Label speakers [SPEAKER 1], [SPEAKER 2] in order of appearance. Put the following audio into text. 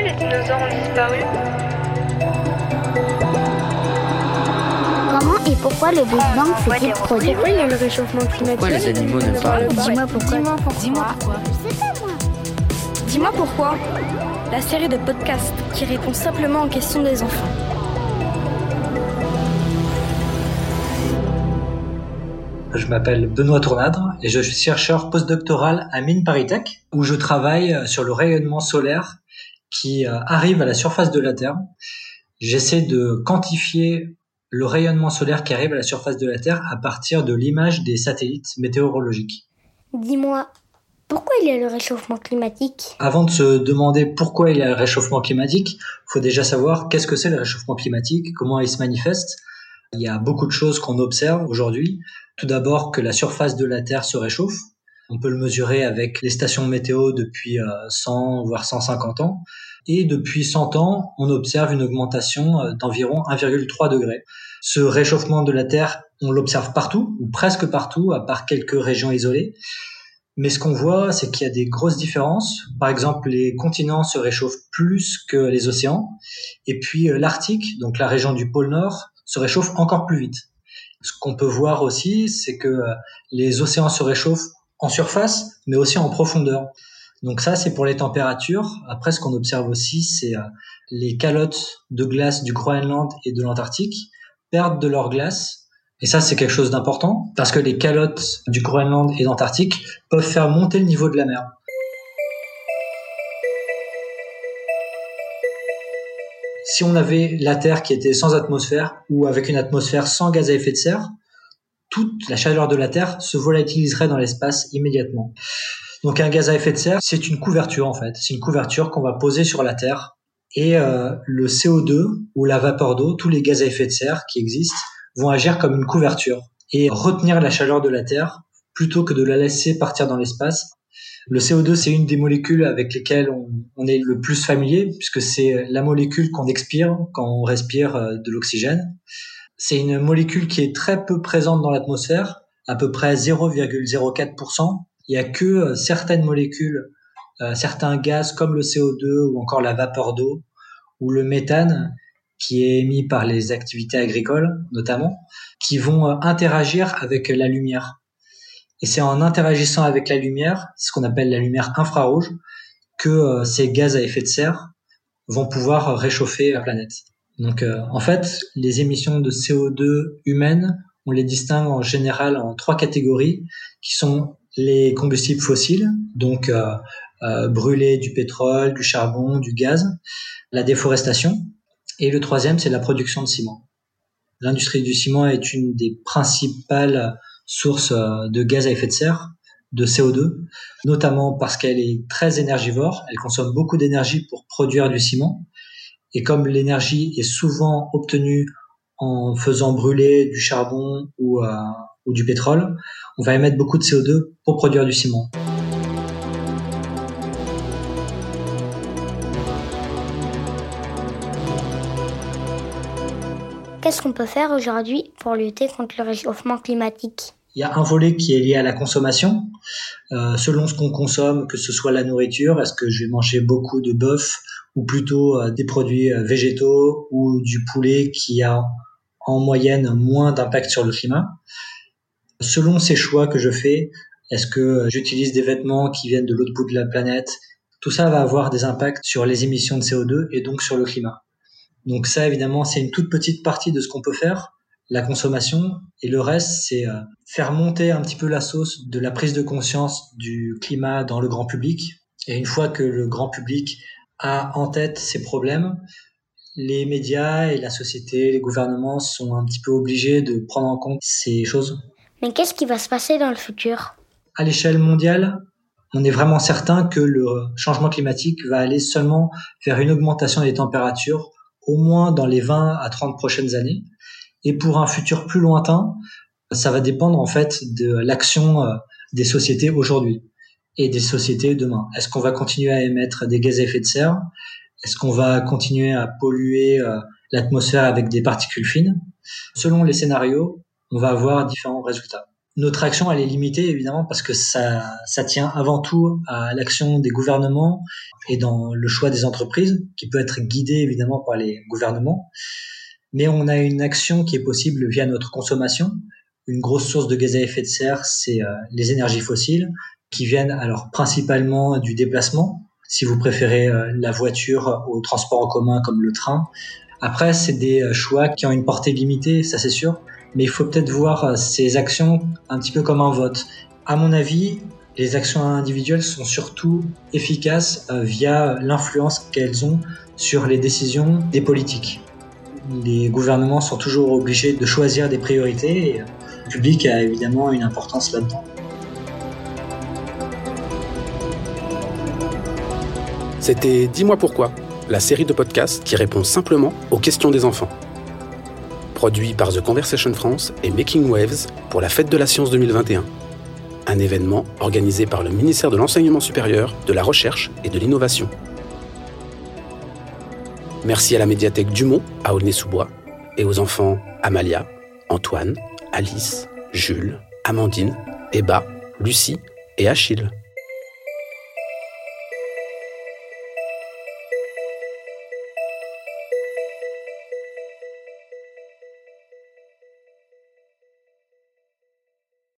[SPEAKER 1] Pourquoi les dinosaures ont disparu
[SPEAKER 2] Comment et pourquoi le Big Bang s'est-il produit
[SPEAKER 1] Pourquoi il y a le réchauffement climatique
[SPEAKER 3] Pourquoi les animaux ne parlent pas
[SPEAKER 2] Dis-moi pourquoi.
[SPEAKER 1] Dis-moi pourquoi.
[SPEAKER 2] Je sais pas moi.
[SPEAKER 1] Dis-moi pourquoi. La série de podcasts qui répond simplement aux questions des enfants.
[SPEAKER 4] Je m'appelle Benoît Tournadre et je suis chercheur postdoctoral à Mines Paris-Tech où je travaille sur le rayonnement solaire qui euh, arrive à la surface de la Terre. J'essaie de quantifier le rayonnement solaire qui arrive à la surface de la Terre à partir de l'image des satellites météorologiques.
[SPEAKER 2] Dis-moi, pourquoi il y a le réchauffement climatique?
[SPEAKER 4] Avant de se demander pourquoi il y a le réchauffement climatique, il faut déjà savoir qu'est-ce que c'est le réchauffement climatique, comment il se manifeste. Il y a beaucoup de choses qu'on observe aujourd'hui. Tout d'abord que la surface de la Terre se réchauffe. On peut le mesurer avec les stations météo depuis 100 voire 150 ans. Et depuis 100 ans, on observe une augmentation euh, d'environ 1,3 degré. Ce réchauffement de la Terre, on l'observe partout, ou presque partout, à part quelques régions isolées. Mais ce qu'on voit, c'est qu'il y a des grosses différences. Par exemple, les continents se réchauffent plus que les océans. Et puis euh, l'Arctique, donc la région du pôle Nord, se réchauffe encore plus vite. Ce qu'on peut voir aussi, c'est que euh, les océans se réchauffent en surface, mais aussi en profondeur. Donc ça, c'est pour les températures. Après, ce qu'on observe aussi, c'est euh, les calottes de glace du Groenland et de l'Antarctique perdent de leur glace. Et ça, c'est quelque chose d'important parce que les calottes du Groenland et de l'Antarctique peuvent faire monter le niveau de la mer. Si on avait la Terre qui était sans atmosphère ou avec une atmosphère sans gaz à effet de serre, toute la chaleur de la Terre se volatiliserait dans l'espace immédiatement. Donc un gaz à effet de serre, c'est une couverture en fait. C'est une couverture qu'on va poser sur la Terre. Et euh, le CO2 ou la vapeur d'eau, tous les gaz à effet de serre qui existent, vont agir comme une couverture et retenir la chaleur de la Terre plutôt que de la laisser partir dans l'espace. Le CO2, c'est une des molécules avec lesquelles on, on est le plus familier, puisque c'est la molécule qu'on expire quand on respire euh, de l'oxygène. C'est une molécule qui est très peu présente dans l'atmosphère, à peu près 0,04%. Il y a que euh, certaines molécules, euh, certains gaz comme le CO2 ou encore la vapeur d'eau ou le méthane qui est émis par les activités agricoles notamment, qui vont euh, interagir avec la lumière. Et c'est en interagissant avec la lumière, ce qu'on appelle la lumière infrarouge, que ces gaz à effet de serre vont pouvoir réchauffer la planète. Donc euh, en fait, les émissions de CO2 humaines, on les distingue en général en trois catégories, qui sont les combustibles fossiles, donc euh, euh, brûler du pétrole, du charbon, du gaz, la déforestation, et le troisième, c'est la production de ciment. L'industrie du ciment est une des principales sources euh, de gaz à effet de serre, de CO2, notamment parce qu'elle est très énergivore, elle consomme beaucoup d'énergie pour produire du ciment, et comme l'énergie est souvent obtenue en faisant brûler du charbon ou, euh, du pétrole, on va émettre beaucoup de CO2 pour produire du ciment.
[SPEAKER 2] Qu'est-ce qu'on peut faire aujourd'hui pour lutter contre le réchauffement climatique?
[SPEAKER 4] Il y a un volet qui est lié à la consommation. Euh, selon ce qu'on consomme, que ce soit la nourriture, est-ce que je vais manger beaucoup de bœuf ou plutôt euh, des produits euh, végétaux ou du poulet qui a en moyenne moins d'impact sur le climat? Selon ces choix que je fais, est-ce que j'utilise des vêtements qui viennent de l'autre bout de la planète? Tout ça va avoir des impacts sur les émissions de CO2 et donc sur le climat. Donc ça, évidemment, c'est une toute petite partie de ce qu'on peut faire, la consommation, et le reste, c'est euh, faire monter un petit peu la sauce de la prise de conscience du climat dans le grand public. Et une fois que le grand public a en tête ces problèmes, les médias et la société, les gouvernements sont un petit peu obligés de prendre en compte ces choses.
[SPEAKER 2] Mais qu'est-ce qui va se passer dans le futur?
[SPEAKER 4] À l'échelle mondiale, on est vraiment certain que le changement climatique va aller seulement vers une augmentation des températures au moins dans les 20 à 30 prochaines années. Et pour un futur plus lointain, ça va dépendre en fait de l'action euh, des sociétés aujourd'hui et des sociétés demain. Est-ce qu'on va continuer à émettre des gaz à effet de serre? Est-ce qu'on va continuer à polluer euh, l'atmosphère avec des particules fines? Selon les scénarios, on va avoir différents résultats. notre action, elle est limitée évidemment parce que ça, ça tient avant tout à l'action des gouvernements et dans le choix des entreprises, qui peut être guidé évidemment par les gouvernements. Mais on a une action qui est possible via notre consommation. Une grosse source de gaz à effet de serre, c'est euh, les énergies fossiles, qui viennent alors principalement du déplacement, si vous préférez euh, la voiture au transport en commun comme le train. Après, c'est des euh, choix qui ont une portée limitée, ça c'est sûr, mais il faut peut-être voir ces actions un petit peu comme un vote. À mon avis, les actions individuelles sont surtout efficaces via l'influence qu'elles ont sur les décisions des politiques. Les gouvernements sont toujours obligés de choisir des priorités et le public a évidemment une importance là-dedans.
[SPEAKER 3] C'était Dis-moi pourquoi, la série de podcasts qui répond simplement aux questions des enfants. Produit par The Conversation France et Making Waves pour la Fête de la Science 2021. Un événement organisé par le ministère de l'Enseignement supérieur, de la Recherche et de l'Innovation. Merci à la médiathèque Dumont à Aulnay-sous-Bois et aux enfants Amalia, Antoine, Alice, Jules, Amandine, Eba, Lucie et Achille.